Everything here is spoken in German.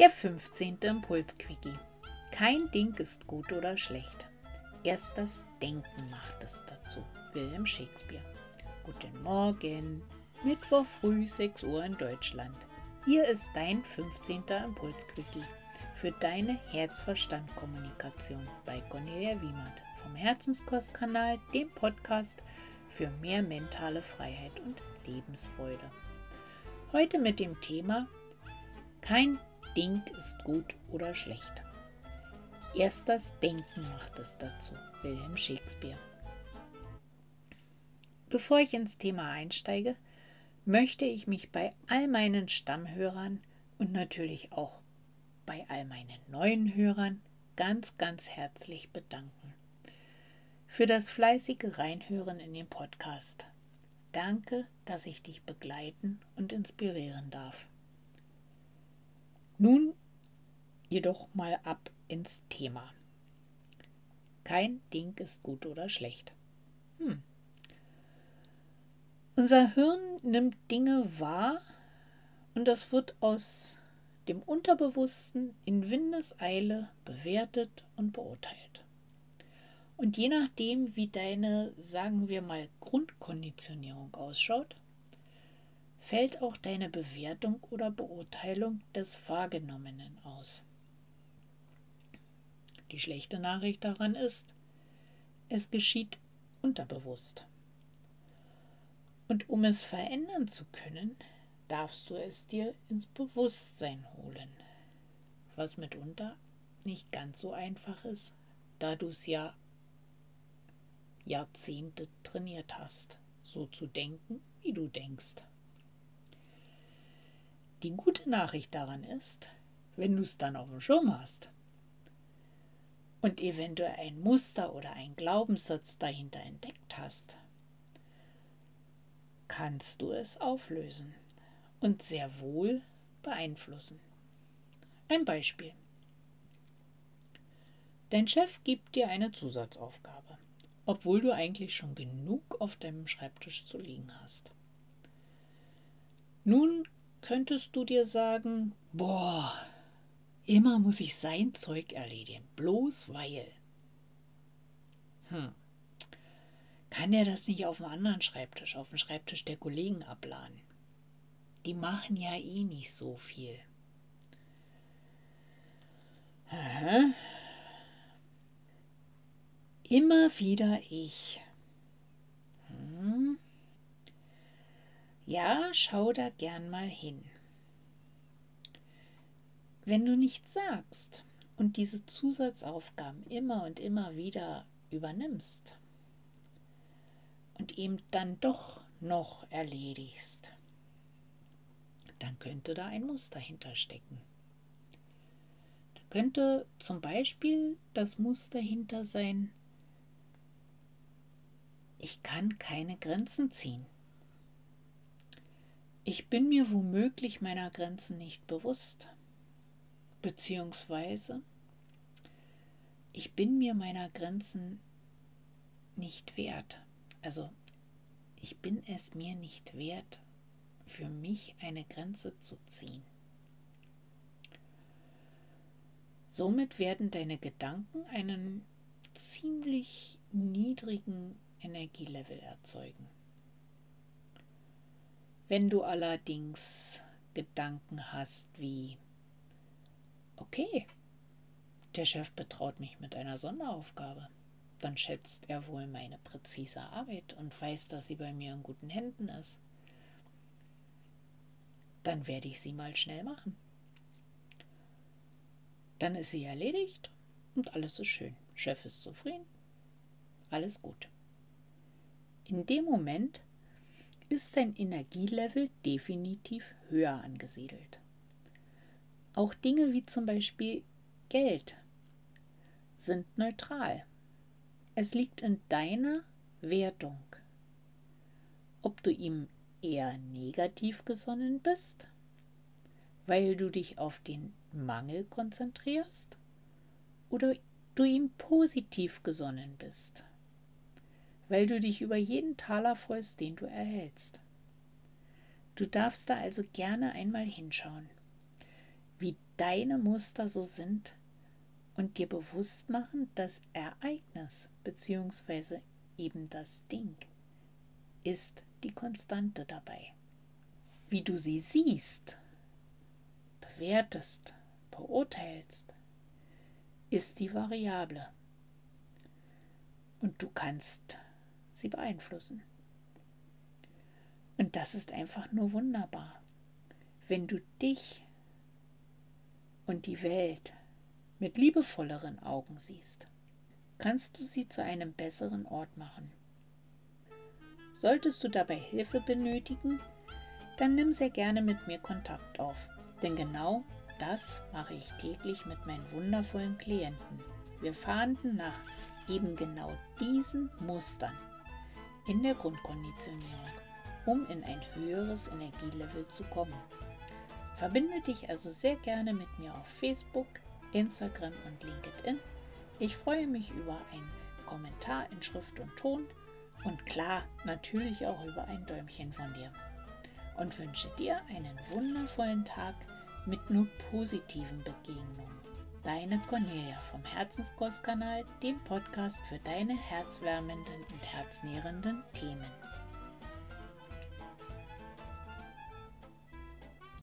Der 15. Impulsquickie. Kein Ding ist gut oder schlecht. Erst das Denken macht es dazu. Wilhelm Shakespeare. Guten Morgen. Mittwoch früh 6 Uhr in Deutschland. Hier ist dein 15. Impulsquickie für deine Herzverstand-Kommunikation bei Cornelia Wiemert vom Herzenskostkanal, dem Podcast für mehr mentale Freiheit und Lebensfreude. Heute mit dem Thema Kein Ding ist gut oder schlecht. Erst das Denken macht es dazu. Wilhelm Shakespeare. Bevor ich ins Thema einsteige, möchte ich mich bei all meinen Stammhörern und natürlich auch bei all meinen neuen Hörern ganz, ganz herzlich bedanken. Für das fleißige Reinhören in den Podcast. Danke, dass ich dich begleiten und inspirieren darf. Nun jedoch mal ab ins Thema. Kein Ding ist gut oder schlecht. Hm. Unser Hirn nimmt Dinge wahr und das wird aus dem Unterbewussten in Windeseile bewertet und beurteilt. Und je nachdem, wie deine, sagen wir mal, Grundkonditionierung ausschaut, fällt auch deine Bewertung oder Beurteilung des Wahrgenommenen aus. Die schlechte Nachricht daran ist, es geschieht unterbewusst. Und um es verändern zu können, darfst du es dir ins Bewusstsein holen, was mitunter nicht ganz so einfach ist, da du es ja Jahrzehnte trainiert hast, so zu denken, wie du denkst. Die gute Nachricht daran ist, wenn du es dann auf dem Schirm hast und eventuell ein Muster oder ein Glaubenssatz dahinter entdeckt hast, kannst du es auflösen und sehr wohl beeinflussen. Ein Beispiel. Dein Chef gibt dir eine Zusatzaufgabe, obwohl du eigentlich schon genug auf deinem Schreibtisch zu liegen hast. Nun könntest du dir sagen, boah, immer muss ich sein Zeug erledigen, bloß weil. Hm. Kann er das nicht auf einem anderen Schreibtisch, auf dem Schreibtisch der Kollegen abladen? Die machen ja eh nicht so viel. Aha. Immer wieder ich. Hm. Ja, schau da gern mal hin. Wenn du nichts sagst und diese Zusatzaufgaben immer und immer wieder übernimmst und eben dann doch noch erledigst, dann könnte da ein Muster hinterstecken. Da könnte zum Beispiel das Muster hinter sein, ich kann keine Grenzen ziehen. Ich bin mir womöglich meiner Grenzen nicht bewusst. Beziehungsweise ich bin mir meiner Grenzen nicht wert. Also ich bin es mir nicht wert, für mich eine Grenze zu ziehen. Somit werden deine Gedanken einen ziemlich niedrigen Energielevel erzeugen. Wenn du allerdings Gedanken hast wie, okay, der Chef betraut mich mit einer Sonderaufgabe, dann schätzt er wohl meine präzise Arbeit und weiß, dass sie bei mir in guten Händen ist. Dann werde ich sie mal schnell machen. Dann ist sie erledigt und alles ist schön. Chef ist zufrieden. Alles gut. In dem Moment ist dein Energielevel definitiv höher angesiedelt. Auch Dinge wie zum Beispiel Geld sind neutral. Es liegt in deiner Wertung, ob du ihm eher negativ gesonnen bist, weil du dich auf den Mangel konzentrierst, oder du ihm positiv gesonnen bist weil du dich über jeden Taler freust, den du erhältst. Du darfst da also gerne einmal hinschauen. wie deine Muster so sind und dir bewusst machen, das Ereignis bzw. eben das Ding ist die Konstante dabei. Wie du sie siehst, bewertest, beurteilst, ist die Variable. Und du kannst sie beeinflussen. Und das ist einfach nur wunderbar. Wenn du dich und die Welt mit liebevolleren Augen siehst, kannst du sie zu einem besseren Ort machen. Solltest du dabei Hilfe benötigen, dann nimm sehr gerne mit mir Kontakt auf, denn genau das mache ich täglich mit meinen wundervollen Klienten. Wir fahnden nach eben genau diesen Mustern in der Grundkonditionierung, um in ein höheres Energielevel zu kommen. Verbinde dich also sehr gerne mit mir auf Facebook, Instagram und LinkedIn. Ich freue mich über einen Kommentar in Schrift und Ton und klar natürlich auch über ein Däumchen von dir. Und wünsche dir einen wundervollen Tag mit nur positiven Begegnungen. Deine Cornelia vom Herzenskostkanal, dem Podcast für deine herzwärmenden und herznährenden Themen.